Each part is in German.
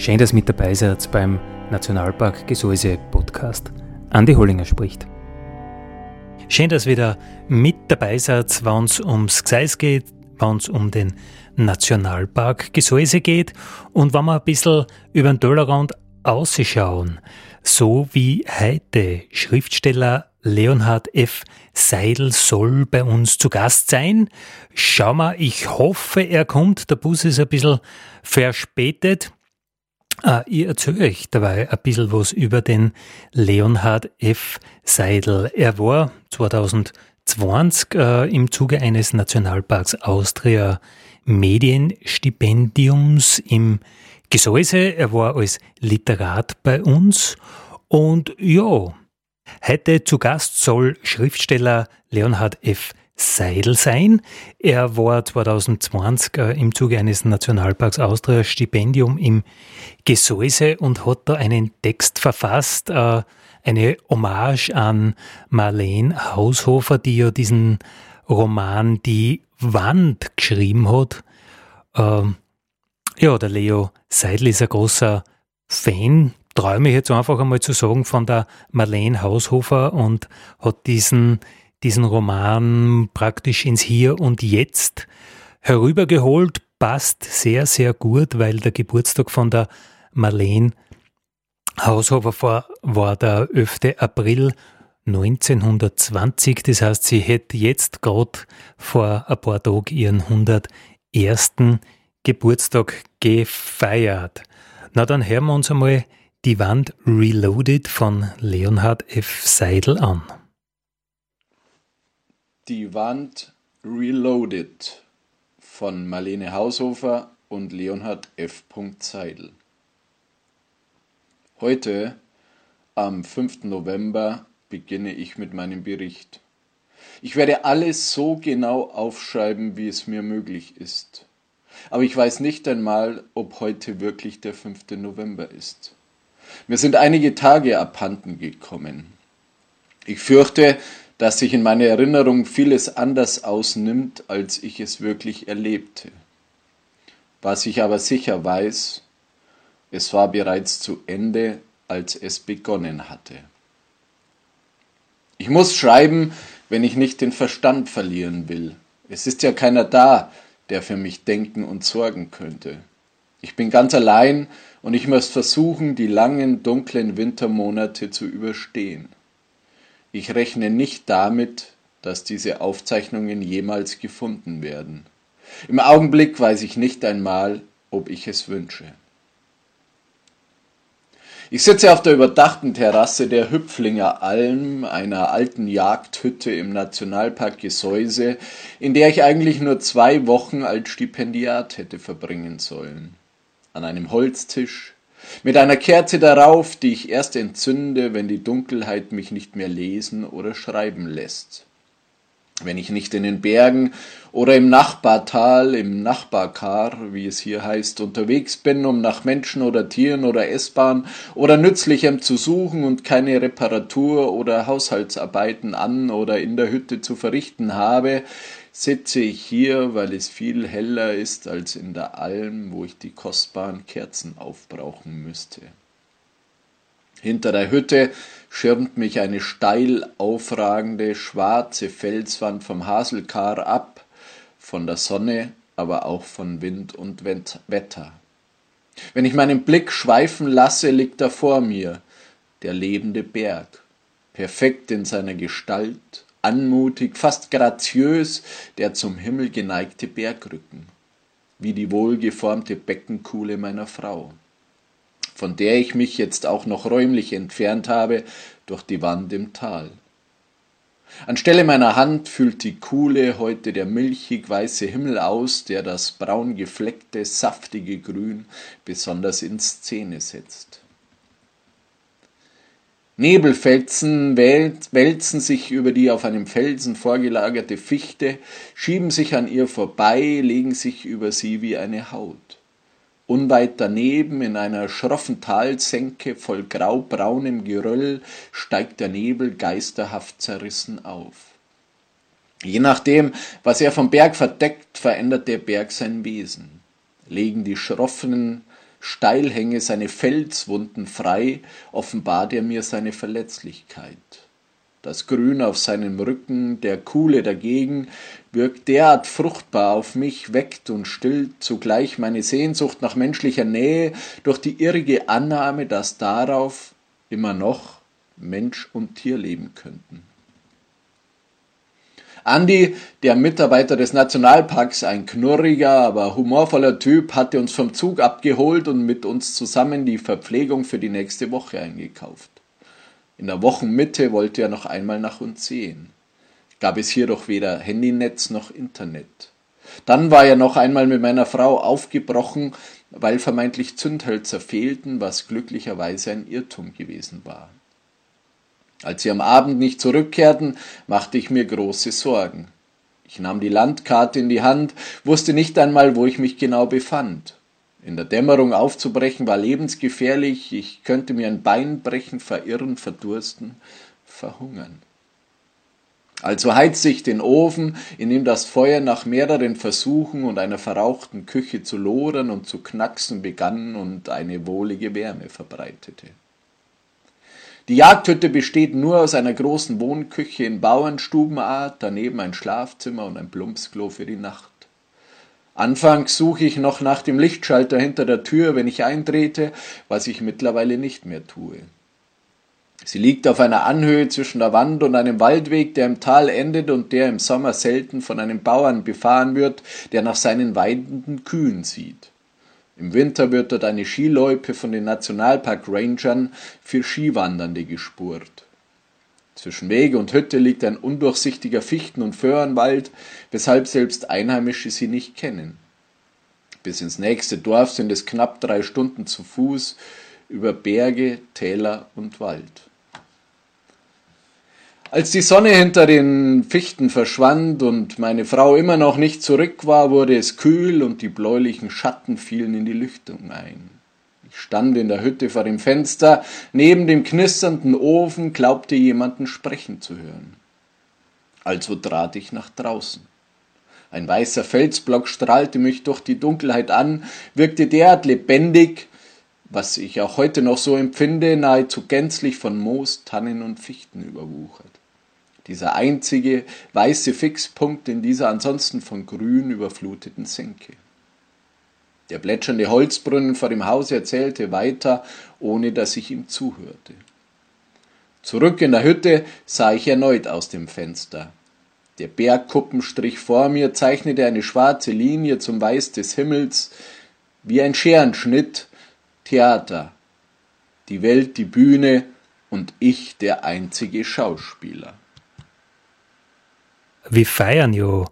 Schön, dass mit dabei seid beim Nationalpark Gesäuse Podcast. Andi Hollinger spricht. Schön, dass ihr wieder mit dabei seid, wenn es ums Gseis geht, wenn es um den Nationalpark Gesäuse geht und wenn wir ein bisschen über den Tellerrand ausschauen. So wie heute Schriftsteller Leonhard F. Seidel soll bei uns zu Gast sein. Schau mal, ich hoffe, er kommt. Der Bus ist ein bisschen verspätet. Ah, ich erzähle euch dabei ein bisschen was über den Leonhard F. Seidel. Er war 2020 äh, im Zuge eines Nationalparks Austria Medienstipendiums im Gesäuse. Er war als Literat bei uns und ja, heute zu Gast soll Schriftsteller Leonhard F. Seidel sein. Er war 2020 äh, im Zuge eines Nationalparks Austria Stipendium im Gesäuse und hat da einen Text verfasst, äh, eine Hommage an Marlene Haushofer, die ja diesen Roman Die Wand geschrieben hat. Ähm, ja, der Leo Seidel ist ein großer Fan, träume ich jetzt einfach einmal zu sagen, von der Marlene Haushofer und hat diesen diesen Roman praktisch ins Hier und Jetzt herübergeholt. Passt sehr, sehr gut, weil der Geburtstag von der Marlene Haushofer war der 11. April 1920. Das heißt, sie hätte jetzt gerade vor ein paar Tagen ihren 101. Geburtstag gefeiert. Na, dann hören wir uns einmal die Wand Reloaded von Leonhard F. Seidel an. Die Wand Reloaded von Marlene Haushofer und Leonhard F. Seidel. Heute, am 5. November, beginne ich mit meinem Bericht. Ich werde alles so genau aufschreiben, wie es mir möglich ist. Aber ich weiß nicht einmal, ob heute wirklich der 5. November ist. Mir sind einige Tage abhanden gekommen. Ich fürchte, dass sich in meiner Erinnerung vieles anders ausnimmt, als ich es wirklich erlebte. Was ich aber sicher weiß, es war bereits zu Ende, als es begonnen hatte. Ich muss schreiben, wenn ich nicht den Verstand verlieren will. Es ist ja keiner da, der für mich denken und sorgen könnte. Ich bin ganz allein und ich muss versuchen, die langen, dunklen Wintermonate zu überstehen. Ich rechne nicht damit, dass diese Aufzeichnungen jemals gefunden werden. Im Augenblick weiß ich nicht einmal, ob ich es wünsche. Ich sitze auf der überdachten Terrasse der Hüpflinger Alm, einer alten Jagdhütte im Nationalpark Gesäuse, in der ich eigentlich nur zwei Wochen als Stipendiat hätte verbringen sollen. An einem Holztisch, mit einer Kerze darauf, die ich erst entzünde, wenn die Dunkelheit mich nicht mehr lesen oder schreiben lässt. Wenn ich nicht in den Bergen oder im Nachbartal, im Nachbarkar, wie es hier heißt, unterwegs bin, um nach Menschen oder Tieren oder S-Bahn oder Nützlichem zu suchen und keine Reparatur oder Haushaltsarbeiten an oder in der Hütte zu verrichten habe, sitze ich hier, weil es viel heller ist als in der Alm, wo ich die kostbaren Kerzen aufbrauchen müsste. Hinter der Hütte schirmt mich eine steil aufragende schwarze Felswand vom Haselkar ab, von der Sonne, aber auch von Wind und Wetter. Wenn ich meinen Blick schweifen lasse, liegt da vor mir der lebende Berg, perfekt in seiner Gestalt, anmutig, fast graziös der zum Himmel geneigte Bergrücken, wie die wohlgeformte Beckenkuhle meiner Frau. von der ich mich jetzt auch noch räumlich entfernt habe durch die Wand im Tal. Anstelle meiner Hand füllt die Kuhle heute der milchig weiße Himmel aus, der das braun gefleckte, saftige Grün besonders in Szene setzt. Nebelfelsen wälzen sich über die auf einem Felsen vorgelagerte Fichte, schieben sich an ihr vorbei, legen sich über sie wie eine Haut. Unweit daneben, in einer schroffen Talsenke voll graubraunem Geröll, steigt der Nebel geisterhaft zerrissen auf. Je nachdem, was er vom Berg verdeckt, verändert der Berg sein Wesen. Legen die schroffen Steilhänge seine Felswunden frei, offenbart er mir seine Verletzlichkeit. Das Grün auf seinem Rücken, der Kuhle dagegen, wirkt derart fruchtbar auf mich, weckt und stillt zugleich meine Sehnsucht nach menschlicher Nähe durch die irrige Annahme, dass darauf immer noch Mensch und Tier leben könnten. Andi, der Mitarbeiter des Nationalparks, ein knurriger, aber humorvoller Typ, hatte uns vom Zug abgeholt und mit uns zusammen die Verpflegung für die nächste Woche eingekauft. In der Wochenmitte wollte er noch einmal nach uns sehen. Gab es hier doch weder Handynetz noch Internet. Dann war er noch einmal mit meiner Frau aufgebrochen, weil vermeintlich Zündhölzer fehlten, was glücklicherweise ein Irrtum gewesen war. Als sie am Abend nicht zurückkehrten, machte ich mir große Sorgen. Ich nahm die Landkarte in die Hand, wusste nicht einmal, wo ich mich genau befand. In der Dämmerung aufzubrechen war lebensgefährlich, ich könnte mir ein Bein brechen, verirren, verdursten, verhungern. Also heizte ich den Ofen, in dem das Feuer nach mehreren Versuchen und einer verrauchten Küche zu lodern und zu knacksen begann und eine wohlige Wärme verbreitete. Die Jagdhütte besteht nur aus einer großen Wohnküche in Bauernstubenart, daneben ein Schlafzimmer und ein Plumpsklo für die Nacht. Anfangs suche ich noch nach dem Lichtschalter hinter der Tür, wenn ich eintrete, was ich mittlerweile nicht mehr tue. Sie liegt auf einer Anhöhe zwischen der Wand und einem Waldweg, der im Tal endet und der im Sommer selten von einem Bauern befahren wird, der nach seinen weidenden Kühen sieht. Im Winter wird dort eine Skiloipe von den Nationalpark Rangern für Skiwandernde gespurt. Zwischen Wege und Hütte liegt ein undurchsichtiger Fichten- und Föhrenwald, weshalb selbst Einheimische sie nicht kennen. Bis ins nächste Dorf sind es knapp drei Stunden zu Fuß über Berge, Täler und Wald. Als die Sonne hinter den Fichten verschwand und meine Frau immer noch nicht zurück war, wurde es kühl und die bläulichen Schatten fielen in die Lüftung ein. Ich stand in der Hütte vor dem Fenster, neben dem knisternden Ofen, glaubte jemanden sprechen zu hören. Also trat ich nach draußen. Ein weißer Felsblock strahlte mich durch die Dunkelheit an, wirkte derart lebendig, was ich auch heute noch so empfinde, nahezu gänzlich von Moos, Tannen und Fichten überwuchert. Dieser einzige weiße Fixpunkt in dieser ansonsten von Grün überfluteten Senke. Der plätschernde Holzbrunnen vor dem Haus erzählte weiter, ohne dass ich ihm zuhörte. Zurück in der Hütte sah ich erneut aus dem Fenster. Der Bergkuppenstrich vor mir zeichnete eine schwarze Linie zum Weiß des Himmels, wie ein Scherenschnitt, Theater. Die Welt die Bühne und ich der einzige Schauspieler. Wir feiern ja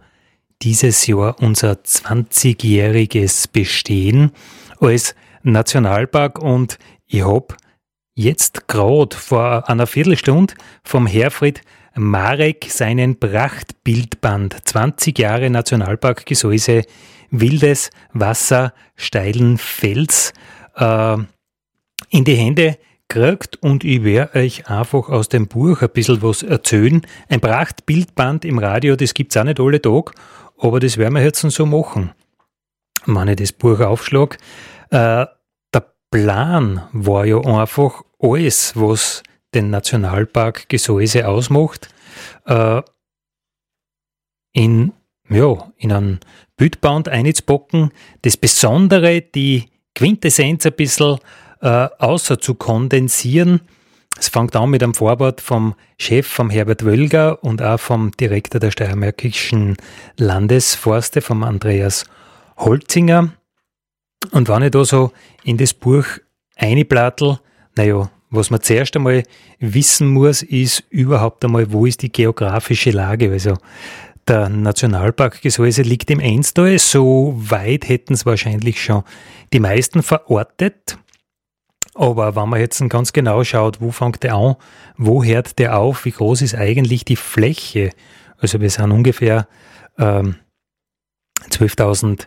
dieses Jahr unser 20-jähriges Bestehen als Nationalpark und ich habe jetzt gerade vor einer Viertelstunde vom Herfried Marek seinen Prachtbildband 20 Jahre Nationalpark Gesäuse Wildes Wasser, steilen Fels äh, in die Hände gekriegt und ich werde euch einfach aus dem Buch ein bisschen was erzählen. Ein Prachtbildband im Radio, das gibt es auch nicht alle Tage aber das werden wir jetzt so machen. Wenn ich das Buch aufschlage, äh, der Plan war ja einfach alles, was den Nationalpark Gesäuse ausmacht, äh, in, ja, in einen Bildband einzupacken, das Besondere, die Quintessenz ein bisschen äh, außer zu kondensieren, es fängt an mit einem Vorwort vom Chef, vom Herbert Wölger und auch vom Direktor der Steiermärkischen Landesforste, vom Andreas Holzinger. Und wenn ich da so in das Buch eine Plattel. Naja, was man zuerst einmal wissen muss, ist überhaupt einmal, wo ist die geografische Lage. Also der Nationalpark Gesäuse liegt im Einstal. So weit hätten es wahrscheinlich schon die meisten verortet. Aber wenn man jetzt ganz genau schaut, wo fängt der an, wo hört der auf, wie groß ist eigentlich die Fläche? Also wir sind ungefähr ähm, 12.000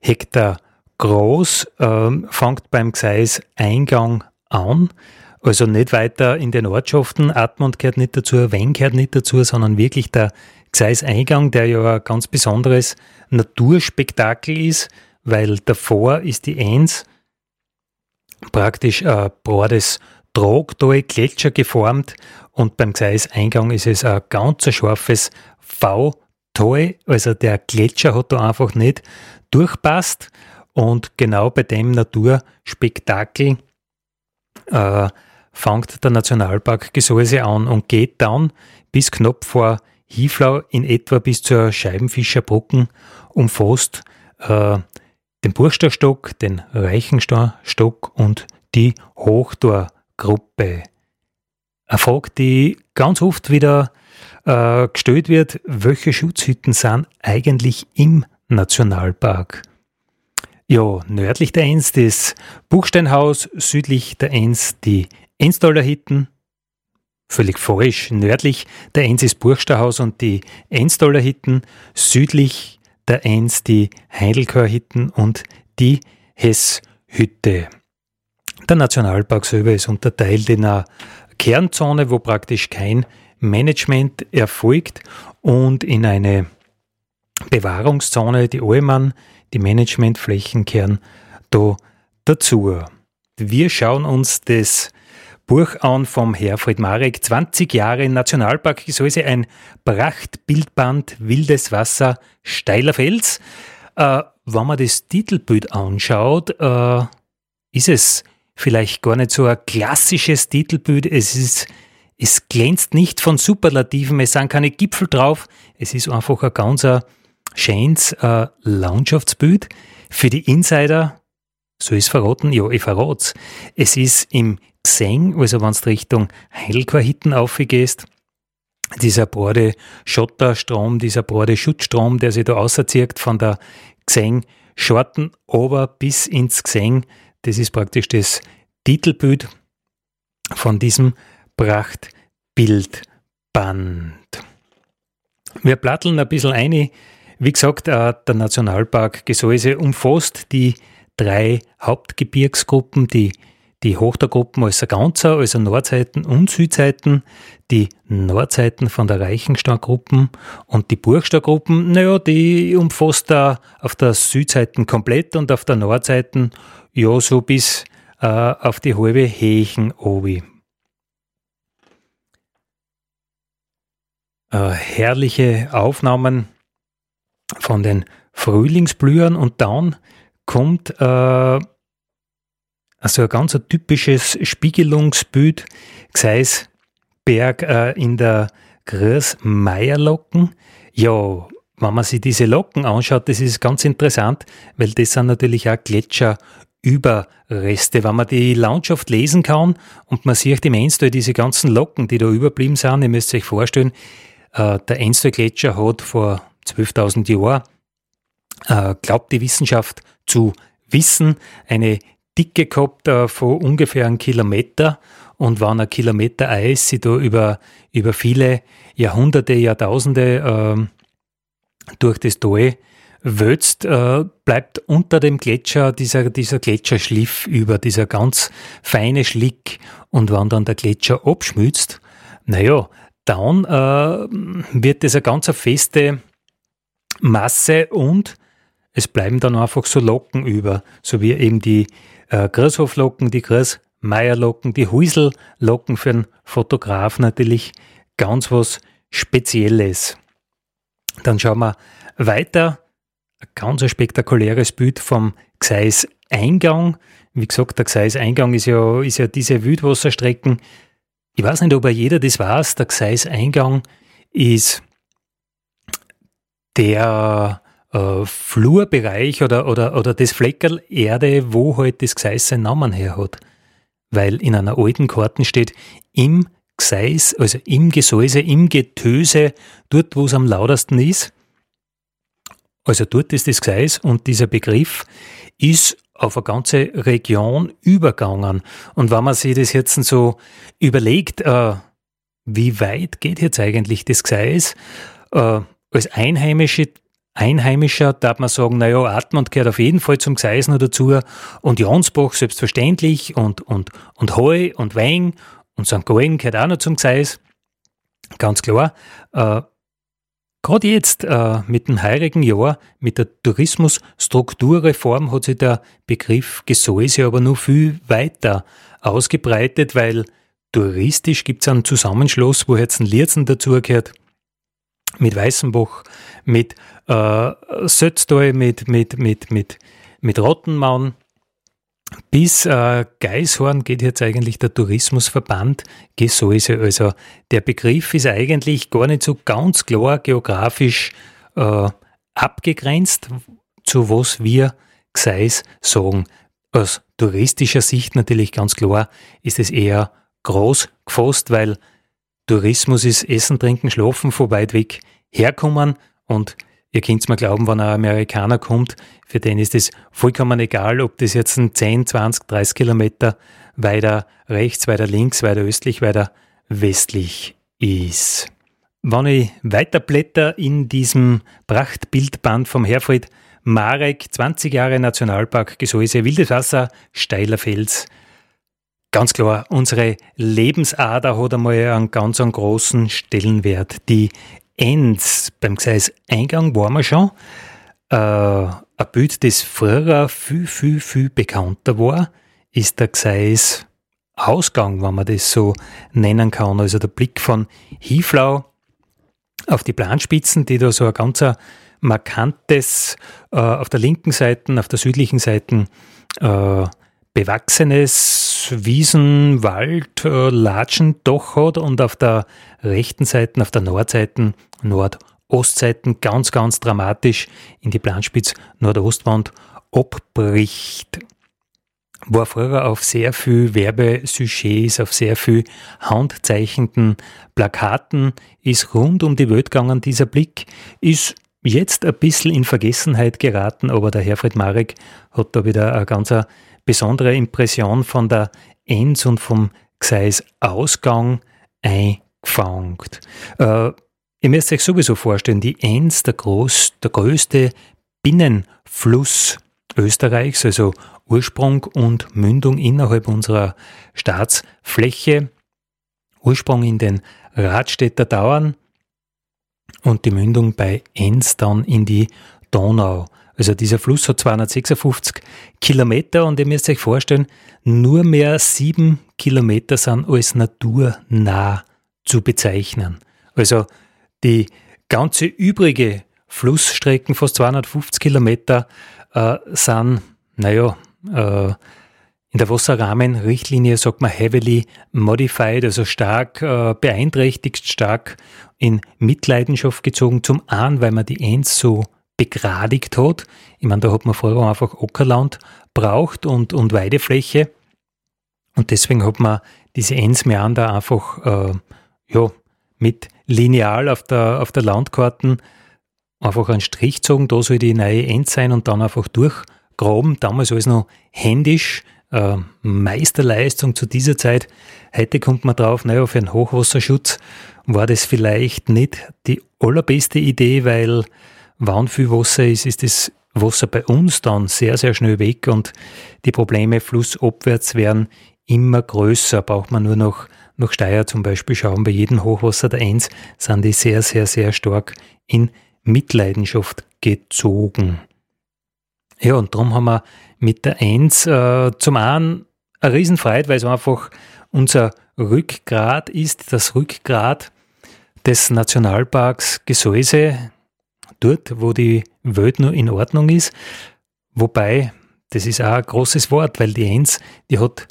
Hektar groß, ähm, fängt beim Gseis Eingang an. Also nicht weiter in den Ortschaften, Atmund gehört nicht dazu, Wein gehört nicht dazu, sondern wirklich der Gseis-Eingang, der ja ein ganz besonderes Naturspektakel ist, weil davor ist die Eins praktisch ein broades Trogtal, Gletscher geformt und beim Gseis-Eingang ist es ein ganz scharfes V-Tal, also der Gletscher hat da einfach nicht durchpasst und genau bei dem Naturspektakel äh, fängt der Nationalpark Gesäuse an und geht dann bis knapp vor Hieflau in etwa bis zur Scheibenfischerbrücken umfasst äh, den Burgstadtstock, den Reichenstock und die Hochtorgruppe. Eine Frage, die ganz oft wieder äh, gestellt wird, welche Schutzhütten sind eigentlich im Nationalpark? Ja, nördlich der Enns das Buchsteinhaus, südlich der Enns die Enstaler Hitten, völlig falsch, nördlich der Enns ist Burgsteinhaus und die Enstaler Hitten, südlich der Enns die Heidelkör Hitten und die Hesshütte. Der Nationalpark selber ist unterteilt in einer Kernzone, wo praktisch kein Management erfolgt und in eine Bewahrungszone, die Allmann, die Managementflächen kehren da dazu. Wir schauen uns das Buch an vom Herfried Marek, 20 Jahre Nationalpark Gesäuse, ein Prachtbildband, wildes Wasser, steiler Fels. Äh, wenn man das Titelbild anschaut, äh, ist es vielleicht gar nicht so ein klassisches Titelbild. Es ist es glänzt nicht von Superlativen, es sind keine Gipfel drauf. Es ist einfach ein ganz schönes äh, Landschaftsbild. Für die Insider, so ist verraten, ja, ich verrat's. Es ist im Xeng, also wenn du Richtung Heilquarhitten aufgehst, dieser brode Schotterstrom, dieser brode Schutzstrom, der sich da auserzieht von der Xeng Schorten ober bis ins Xeng, das ist praktisch das Titelbild von diesem Prachtbildband. Wir platteln ein bisschen ein. Wie gesagt, äh, der Nationalpark Gesäuse umfasst die drei Hauptgebirgsgruppen, die, die Hochtergruppen als Ganzer, also Nordseiten und Südseiten, die Nordseiten von der Reichenstadtgruppen und die Burgstadtgruppen, naja, die umfasst da auf der Südseite komplett und auf der Nordseite ja so bis äh, auf die halbe Hechen obi. Äh, herrliche Aufnahmen von den Frühlingsblühern und dann kommt äh, also ein ganz typisches Spiegelungsbild, Gseisberg äh, in der Großmeierlocken. Ja, wenn man sich diese Locken anschaut, das ist ganz interessant, weil das sind natürlich auch Gletscherüberreste. Wenn man die Landschaft lesen kann und man sieht im Enstal diese ganzen Locken, die da überblieben sind, ihr müsst euch vorstellen, äh, der Enstal-Gletscher hat vor 12.000 Jahren, äh, glaubt die Wissenschaft zu wissen, eine Dicke gehabt äh, von ungefähr einem Kilometer und wenn ein Kilometer Eis sich da über, über viele Jahrhunderte, Jahrtausende äh, durch das Tal wölzt, äh, bleibt unter dem Gletscher dieser, dieser Gletscherschliff über, dieser ganz feine Schlick. Und wenn dann der Gletscher abschmilzt, naja, dann äh, wird das eine ganz feste Masse und es bleiben dann einfach so Locken über, so wie eben die äh, Grashoflocken, die Grasmeierlocken, die Huisellocken für einen Fotograf natürlich ganz was Spezielles. Dann schauen wir weiter. Ein ganz spektakuläres Bild vom Gseis Eingang. Wie gesagt, der Gseis Eingang ist ja, ist ja diese Wildwasserstrecken, ich weiß nicht, ob jeder das weiß, der Gseis-Eingang ist der äh, Flurbereich oder, oder, oder das Fleckerl Erde, wo halt das Gseis seinen Namen her hat. weil in einer alten Karten steht, im Gseis, also im Gesäuse, im Getöse, dort wo es am lautesten ist. Also dort ist das Gseis und dieser Begriff ist auf eine ganze Region übergangen. Und wenn man sich das jetzt so überlegt, äh, wie weit geht jetzt eigentlich das Gseis? Äh, als Einheimische, Einheimischer darf man sagen, naja, Atmund gehört auf jeden Fall zum Gseis noch dazu und Jansbach selbstverständlich und, und, und Heu und Wein und St. Gallen gehört auch noch zum Gseis. Ganz klar. Äh, Gerade jetzt äh, mit dem heurigen Jahr, mit der Tourismusstrukturreform hat sich der Begriff Gesäuse aber noch viel weiter ausgebreitet, weil touristisch gibt es einen Zusammenschluss, wo jetzt ein Lierzen dazugehört, mit Weißenbach, mit äh, Sötztal, mit, mit, mit, mit, mit Rottenmaun, bis äh, Geishorn geht jetzt eigentlich der Tourismusverband Gesäuse. Also der Begriff ist eigentlich gar nicht so ganz klar geografisch äh, abgegrenzt, zu was wir Gseis sagen. Aus touristischer Sicht natürlich ganz klar ist es eher groß gefasst, weil Tourismus ist Essen, Trinken, Schlafen von weit weg herkommen und Ihr könnt mir glauben, wenn ein Amerikaner kommt, für den ist es vollkommen egal, ob das jetzt ein 10, 20, 30 Kilometer weiter rechts, weiter links, weiter östlich, weiter westlich ist. Wenn ich weiterblätter in diesem Prachtbildband vom Herfried Marek, 20 Jahre Nationalpark, Gesäuse, Wildes Wasser, steiler Fels. Ganz klar, unsere Lebensader hat einmal einen ganz einen großen Stellenwert. Die Enz, beim Gseis Eingang waren wir schon. Äh, ein Bild, das früher viel, viel, viel bekannter war, ist der Gseis Ausgang, wenn man das so nennen kann. Also der Blick von Hieflau auf die Planspitzen, die da so ein ganz markantes, äh, auf der linken Seite, auf der südlichen Seite äh, bewachsenes Wiesen, Wald, äh, Latschen doch hat und auf der rechten Seite, auf der Nordseite, Nordostseite ganz, ganz dramatisch in die Planspitz Nordostwand abbricht. War früher auf sehr viel Werbesujets, auf sehr viel handzeichnenden Plakaten, ist rund um die Welt gegangen, dieser Blick, ist jetzt ein bisschen in Vergessenheit geraten, aber der Herfried Marek hat da wieder eine ganz besondere Impression von der Enz und vom Gseis Ausgang eingefangen. Äh, ihr müsst euch sowieso vorstellen, die Enz, der, groß, der größte Binnenfluss Österreichs, also Ursprung und Mündung innerhalb unserer Staatsfläche, Ursprung in den Radstädter Dauern und die Mündung bei Enz dann in die Donau. Also dieser Fluss hat 256 Kilometer und ihr müsst euch vorstellen, nur mehr sieben Kilometer sind als naturnah zu bezeichnen. Also die ganze übrige Flussstrecken, fast 250 Kilometer, äh, sind, naja, äh, in der Wasserrahmenrichtlinie sagt man heavily modified, also stark äh, beeinträchtigt, stark in Mitleidenschaft gezogen. Zum einen, weil man die Ends so begradigt hat. Ich meine, da hat man vorher einfach Ockerland braucht und, und Weidefläche. Und deswegen hat man diese Ensmeander einfach äh, ja, mit Lineal auf der, auf der Landkarten einfach einen Strich gezogen, da soll die neue End sein und dann einfach durchgraben. Damals alles noch händisch, äh, Meisterleistung zu dieser Zeit. Heute kommt man drauf, naja, für einen Hochwasserschutz war das vielleicht nicht die allerbeste Idee, weil wann viel Wasser ist, ist das Wasser bei uns dann sehr, sehr schnell weg und die Probleme flussabwärts werden immer größer. Braucht man nur noch nach Steyr zum Beispiel schauen, bei jedem Hochwasser der Eins sind die sehr, sehr, sehr stark in Mitleidenschaft gezogen. Ja, und darum haben wir mit der Eins äh, zum einen eine Riesenfreude, weil es einfach unser Rückgrat ist, das Rückgrat des Nationalparks Gesäuse, dort, wo die Welt nur in Ordnung ist. Wobei, das ist auch ein großes Wort, weil die Enz, die hat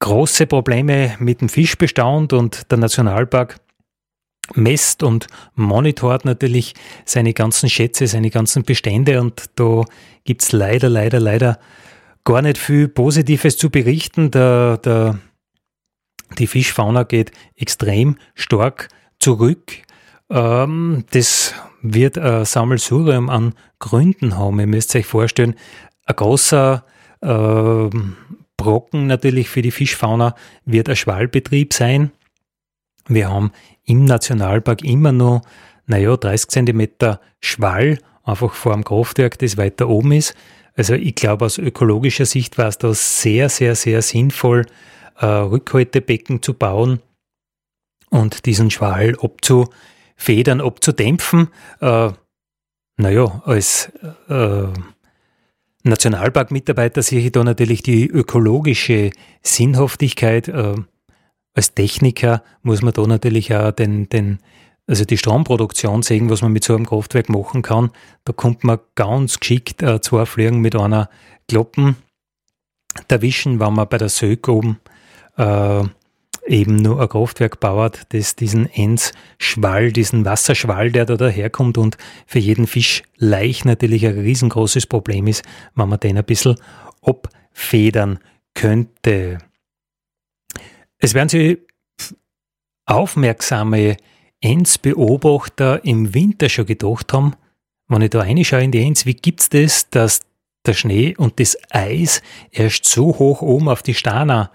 große Probleme mit dem Fischbestand und der Nationalpark messt und monitort natürlich seine ganzen Schätze, seine ganzen Bestände und da gibt es leider, leider, leider gar nicht viel Positives zu berichten. Der, der, die Fischfauna geht extrem stark zurück. Ähm, das wird ein Sammelsurium an Gründen haben. Ihr müsst euch vorstellen, ein großer äh, Brocken natürlich für die Fischfauna wird ein Schwallbetrieb sein. Wir haben im Nationalpark immer noch, naja, 30 Zentimeter Schwall, einfach vor dem Kraftwerk, das weiter oben ist. Also ich glaube, aus ökologischer Sicht war es da sehr, sehr, sehr sinnvoll, äh, Rückhaltebecken zu bauen und diesen Schwall abzufedern, abzudämpfen. Äh, naja, als äh, Nationalparkmitarbeiter sehe ich da natürlich die ökologische Sinnhaftigkeit. Äh, als Techniker muss man da natürlich auch den, den, also die Stromproduktion sehen, was man mit so einem Kraftwerk machen kann. Da kommt man ganz geschickt äh, zwei Fliegen mit einer Kloppen erwischen, wenn man bei der Sög oben äh, eben nur ein Kraftwerk baut, das diesen Enzschwall, diesen Wasserschwall, der da daherkommt und für jeden Fisch leicht natürlich ein riesengroßes Problem ist, wenn man den ein bisschen abfedern könnte. Es werden Sie aufmerksame Enzbeobachter im Winter schon gedacht haben, wenn ich da reinschaue in die Enz, wie gibt es das, dass der Schnee und das Eis erst so hoch oben auf die Stana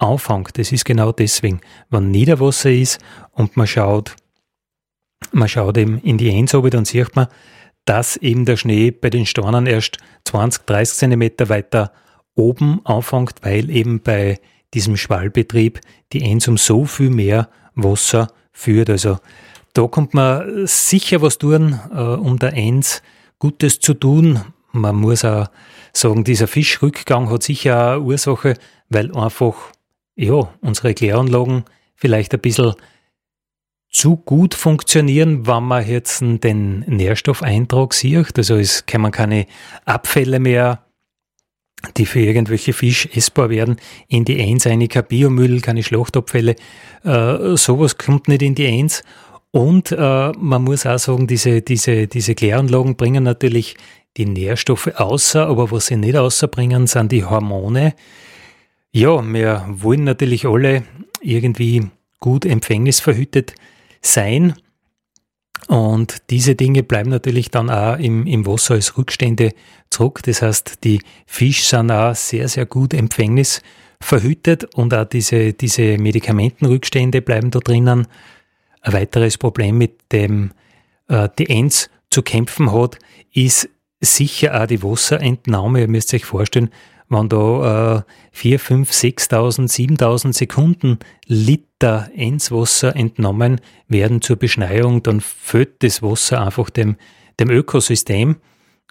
anfängt. Das ist genau deswegen, wenn Niederwasser ist und man schaut, man schaut eben in die Ensobe, dann sieht man, dass eben der Schnee bei den Stornen erst 20, 30 Zentimeter weiter oben anfängt, weil eben bei diesem Schwallbetrieb die Enz um so viel mehr Wasser führt. Also da kommt man sicher was tun, äh, um der Enz Gutes zu tun. Man muss auch sagen, dieser Fischrückgang hat sicher eine Ursache, weil einfach ja, unsere Kläranlagen vielleicht ein bisschen zu gut funktionieren, wenn man jetzt den Nährstoffeintrag sieht. Also es kann keine Abfälle mehr, die für irgendwelche Fisch essbar werden, in die Eins eine, kein Biomüll, keine Schlachtabfälle. Äh, sowas kommt nicht in die Eins. Und äh, man muss auch sagen, diese, diese, diese Kläranlagen bringen natürlich die Nährstoffe außer, aber was sie nicht außerbringen, sind die Hormone, ja, wir wollen natürlich alle irgendwie gut empfängnisverhütet sein. Und diese Dinge bleiben natürlich dann auch im, im Wasser als Rückstände zurück. Das heißt, die Fische sind auch sehr, sehr gut empfängnisverhütet und auch diese, diese Medikamentenrückstände bleiben da drinnen. Ein weiteres Problem, mit dem äh, die Enz zu kämpfen hat, ist sicher auch die Wasserentnahme. Ihr müsst euch vorstellen, wenn da äh, 4, 5, 6.000, 7.000 Sekunden Liter Enzwasser entnommen werden zur Beschneiung, dann füllt das Wasser einfach dem, dem Ökosystem.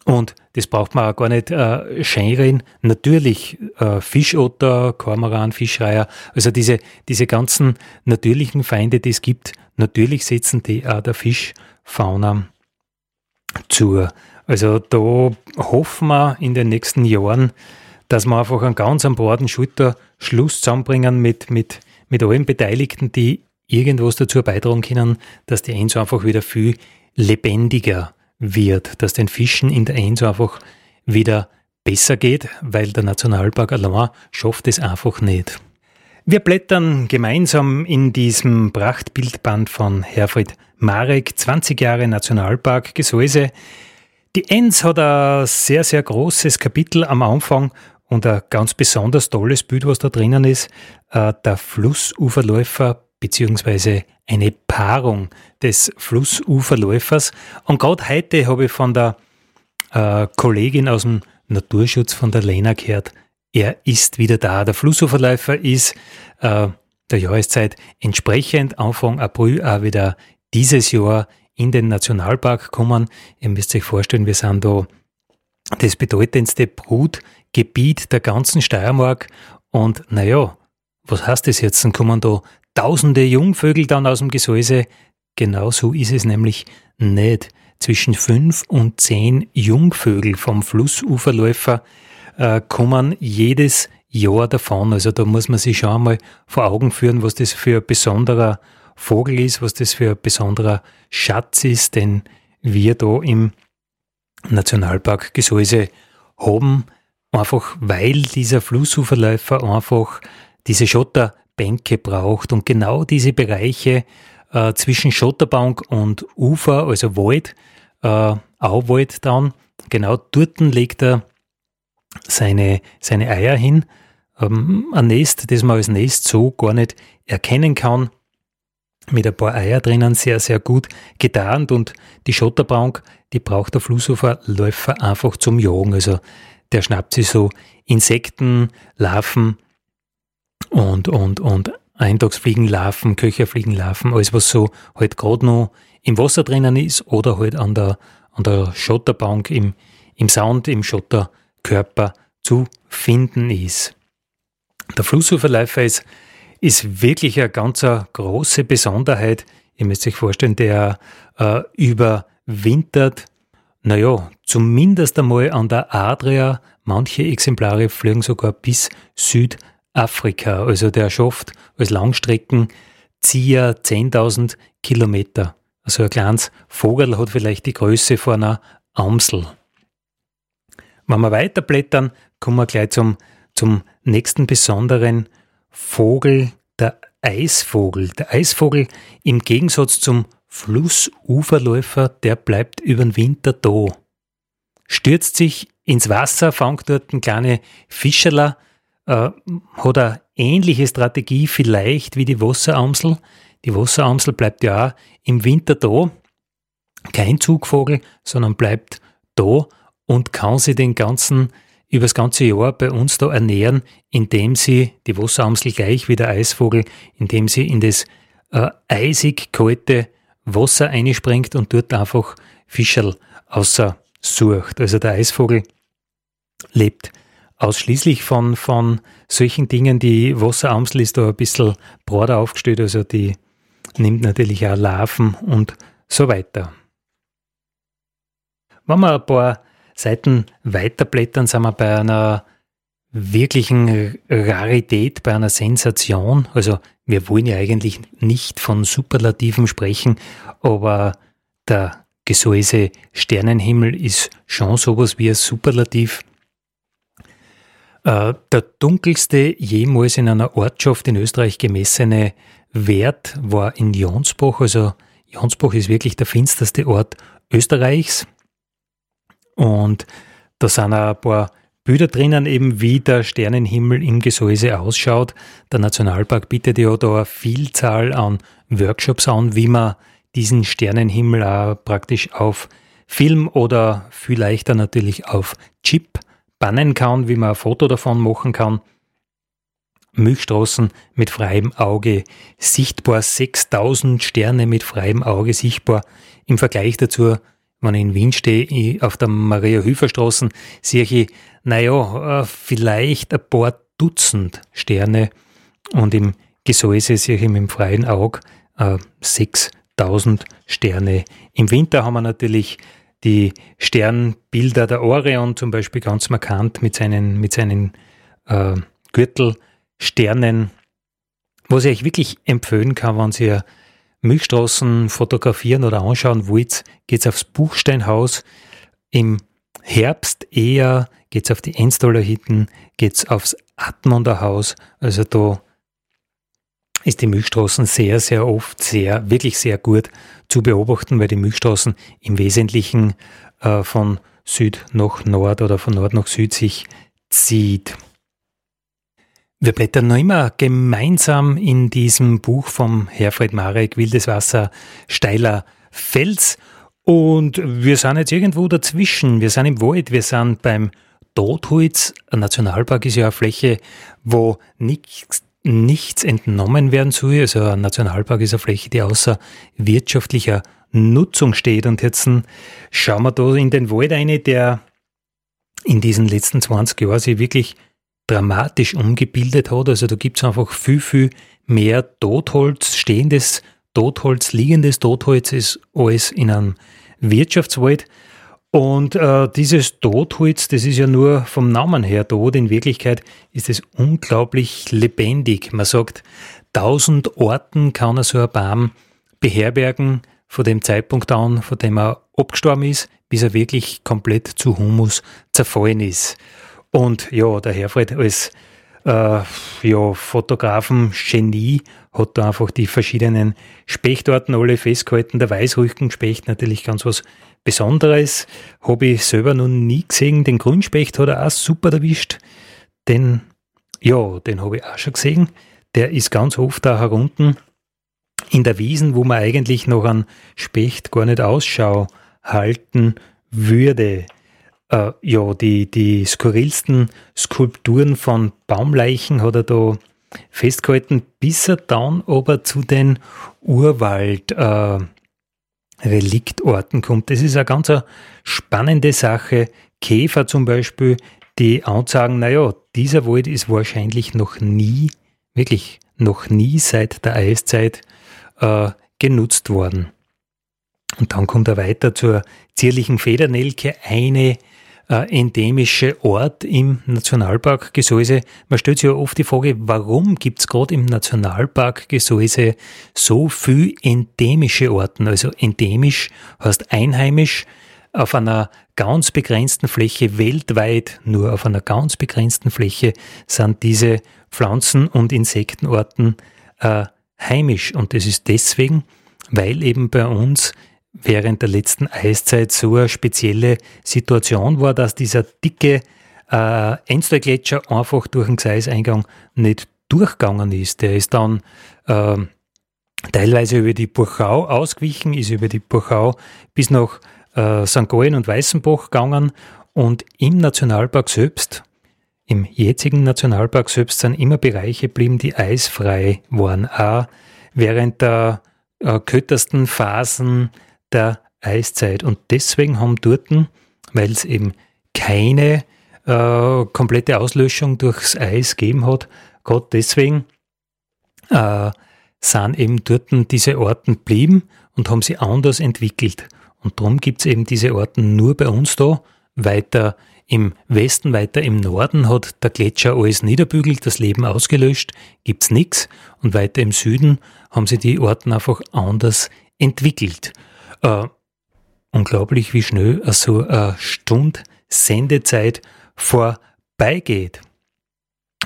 Und das braucht man auch gar nicht äh, scheinreden. Natürlich äh, Fischotter, Kormoran, Fischreiher, also diese, diese ganzen natürlichen Feinde, die es gibt, natürlich setzen die auch der Fischfauna zu. Also da hoffen wir in den nächsten Jahren, dass wir einfach einen ganz am breiten Schulterschluss zusammenbringen mit, mit, mit allen Beteiligten, die irgendwas dazu beitragen können, dass die Enso einfach wieder viel lebendiger wird, dass den Fischen in der Enso einfach wieder besser geht, weil der Nationalpark allein schafft es einfach nicht. Wir blättern gemeinsam in diesem Prachtbildband von Herfried Marek, 20 Jahre Nationalpark Gesäuse. Die Enz hat ein sehr, sehr großes Kapitel am Anfang und ein ganz besonders tolles Bild, was da drinnen ist, äh, der Flussuferläufer beziehungsweise eine Paarung des Flussuferläufers. Und gerade heute habe ich von der äh, Kollegin aus dem Naturschutz von der Lena gehört, er ist wieder da. Der Flussuferläufer ist äh, der Jahreszeit entsprechend Anfang April auch wieder dieses Jahr in den Nationalpark kommen. Ihr müsst euch vorstellen, wir sind da das bedeutendste Brutgebiet der ganzen Steiermark. Und naja, was heißt das jetzt? Dann kommen da tausende Jungvögel dann aus dem Gesäuse. Genau so ist es nämlich nicht. Zwischen fünf und zehn Jungvögel vom Flussuferläufer äh, kommen jedes Jahr davon. Also da muss man sich schon einmal vor Augen führen, was das für ein besonderer Vogel ist, was das für ein besonderer Schatz ist, den wir da im Nationalpark Gesäuse haben. Einfach weil dieser Flussuferläufer einfach diese Schotterbänke braucht und genau diese Bereiche äh, zwischen Schotterbank und Ufer, also Wald, äh, Auwald dann, genau dort legt er seine, seine Eier hin. Ähm, ein Nest, das man als Nest so gar nicht erkennen kann, mit ein paar Eier drinnen, sehr, sehr gut getarnt und die Schotterbank, die braucht der Flussuferläufer einfach zum Jagen. Also der schnappt sich so Insekten, Larven und, und, und Eintagsfliegenlarven, Köcherfliegenlarven, alles was so halt gerade noch im Wasser drinnen ist oder halt an der, an der Schotterbank im, im Sound, im Schotterkörper zu finden ist. Der Flussuferläufer ist, ist wirklich eine ganz große Besonderheit. Ihr müsst euch vorstellen, der äh, überwintert, naja, zumindest einmal an der Adria. Manche Exemplare fliegen sogar bis Südafrika. Also der schafft als Langstreckenzieher 10.000 Kilometer. Also ein kleines Vogel hat vielleicht die Größe von einer Amsel. Wenn wir weiterblättern, kommen wir gleich zum, zum nächsten besonderen Vogel, der Eisvogel. Der Eisvogel im Gegensatz zum Flussuferläufer, der bleibt über den Winter da. Stürzt sich ins Wasser, fängt dort ein kleine Fischerler, äh, hat eine ähnliche Strategie vielleicht wie die Wasseramsel. Die Wasseramsel bleibt ja auch im Winter da, kein Zugvogel, sondern bleibt da und kann sie den ganzen, über das ganze Jahr bei uns da ernähren, indem sie, die Wasseramsel gleich wie der Eisvogel, indem sie in das äh, eisig kalte Wasser einspringt und dort einfach Fischerl außer sucht. Also der Eisvogel lebt ausschließlich von, von solchen Dingen. Die Wasseramsel ist da ein bisschen broader aufgestellt, also die nimmt natürlich auch Larven und so weiter. Wenn wir ein paar Seiten weiterblättern, sind wir bei einer wirklichen Rarität, bei einer Sensation. Also wir wollen ja eigentlich nicht von Superlativen sprechen, aber der Gesäuse Sternenhimmel ist schon sowas wie ein Superlativ. Äh, der dunkelste jemals in einer Ortschaft in Österreich gemessene Wert war in Jonsbach. Also Jonsbach ist wirklich der finsterste Ort Österreichs. Und da sind auch ein paar Bilder drinnen, eben wie der Sternenhimmel im Gesäuse ausschaut. Der Nationalpark bietet ja da eine Vielzahl an Workshops an, wie man diesen Sternenhimmel auch praktisch auf Film oder viel leichter natürlich auf Chip bannen kann, wie man ein Foto davon machen kann. Milchstraßen mit freiem Auge sichtbar, 6000 Sterne mit freiem Auge sichtbar. Im Vergleich dazu, wenn ich in Wien stehe, auf der Maria-Hüfer-Straße, sehe ich, naja, äh, vielleicht ein paar Dutzend Sterne und im Gesäuse sehe ich mit dem freien Auge äh, 6000 Sterne. Im Winter haben wir natürlich die Sternbilder der Orion zum Beispiel ganz markant mit seinen, mit seinen äh, Gürtelsternen, was ich euch wirklich empfehlen kann, wenn ihr Milchstraßen fotografieren oder anschauen wollt, geht's aufs Buchsteinhaus. Im Herbst eher geht's auf die Enstaller Hitten, geht's aufs Atmonder Haus. Also da ist die Milchstraßen sehr, sehr oft sehr, wirklich sehr gut zu beobachten, weil die Milchstraßen im Wesentlichen äh, von Süd nach Nord oder von Nord nach Süd sich zieht. Wir blättern noch immer gemeinsam in diesem Buch vom Herfried Marek, Wildes Wasser, steiler Fels. Und wir sind jetzt irgendwo dazwischen. Wir sind im Wald, wir sind beim Totholz. Ein Nationalpark ist ja eine Fläche, wo nichts nichts entnommen werden soll. Also ein Nationalpark ist eine Fläche, die außer wirtschaftlicher Nutzung steht. Und jetzt schauen wir da in den Wald rein, der in diesen letzten 20 Jahren sich wirklich dramatisch umgebildet hat. Also da gibt es einfach viel, viel mehr Totholz, stehendes Totholz, liegendes Totholz ist alles in einem Wirtschaftswald. Und äh, dieses Totholz, das ist ja nur vom Namen her tot. In Wirklichkeit ist es unglaublich lebendig. Man sagt, tausend Orten kann er so ein Baum beherbergen, von dem Zeitpunkt an, von dem er abgestorben ist, bis er wirklich komplett zu Humus zerfallen ist. Und ja, der Herfried als äh, ja, Fotografen-Genie hat da einfach die verschiedenen Spechtorten alle festgehalten. Der Weißrückenspecht natürlich ganz was Besonderes. Habe ich selber noch nie gesehen. Den Grünspecht hat er auch super erwischt. Den, ja, den habe ich auch schon gesehen. Der ist ganz oft da herunten in der Wiesen, wo man eigentlich noch an Specht gar nicht Ausschau halten würde. Äh, ja, die, die skurrilsten Skulpturen von Baumleichen hat er da festgehalten, bis er dann aber zu den Urwald äh, kommt. Das ist eine ganz spannende Sache. Käfer zum Beispiel, die ansagen, naja, dieser Wald ist wahrscheinlich noch nie, wirklich noch nie seit der Eiszeit äh, genutzt worden. Und dann kommt er weiter zur zierlichen Federnelke, eine äh, endemische Ort im Nationalpark Gesäuse. Man stellt sich ja oft die Frage, warum gibt es gerade im Nationalpark Gesäuse so viel endemische Orten? Also endemisch heißt einheimisch auf einer ganz begrenzten Fläche weltweit, nur auf einer ganz begrenzten Fläche sind diese Pflanzen- und Insektenorten äh, heimisch. Und das ist deswegen, weil eben bei uns während der letzten Eiszeit so eine spezielle Situation war, dass dieser dicke äh, Enstler-Gletscher einfach durch den Gseiseingang nicht durchgegangen ist. Der ist dann äh, teilweise über die Burchau ausgewichen, ist über die Burchau bis nach äh, St. Gallen und Weißenbach gegangen und im Nationalpark selbst, im jetzigen Nationalpark selbst sind immer Bereiche geblieben, die eisfrei waren, auch während der äh, kältesten Phasen der Eiszeit. Und deswegen haben dort, weil es eben keine äh, komplette Auslöschung durchs Eis gegeben hat, gerade deswegen äh, sind eben dort diese Orten blieben und haben sie anders entwickelt. Und darum gibt es eben diese Orten nur bei uns da. Weiter im Westen, weiter im Norden hat der Gletscher alles niederbügelt, das Leben ausgelöscht, gibt es nichts. Und weiter im Süden haben sie die Orten einfach anders entwickelt. Äh, unglaublich, wie schnell so eine Stunde Sendezeit vorbeigeht.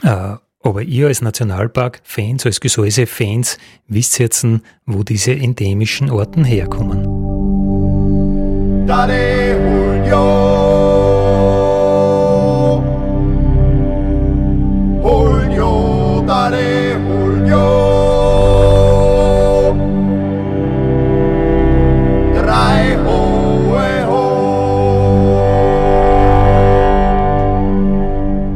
Äh, aber ihr als Nationalpark-Fans, als Gesäuse-Fans, wisst jetzt, wo diese endemischen Orten herkommen. Daddy,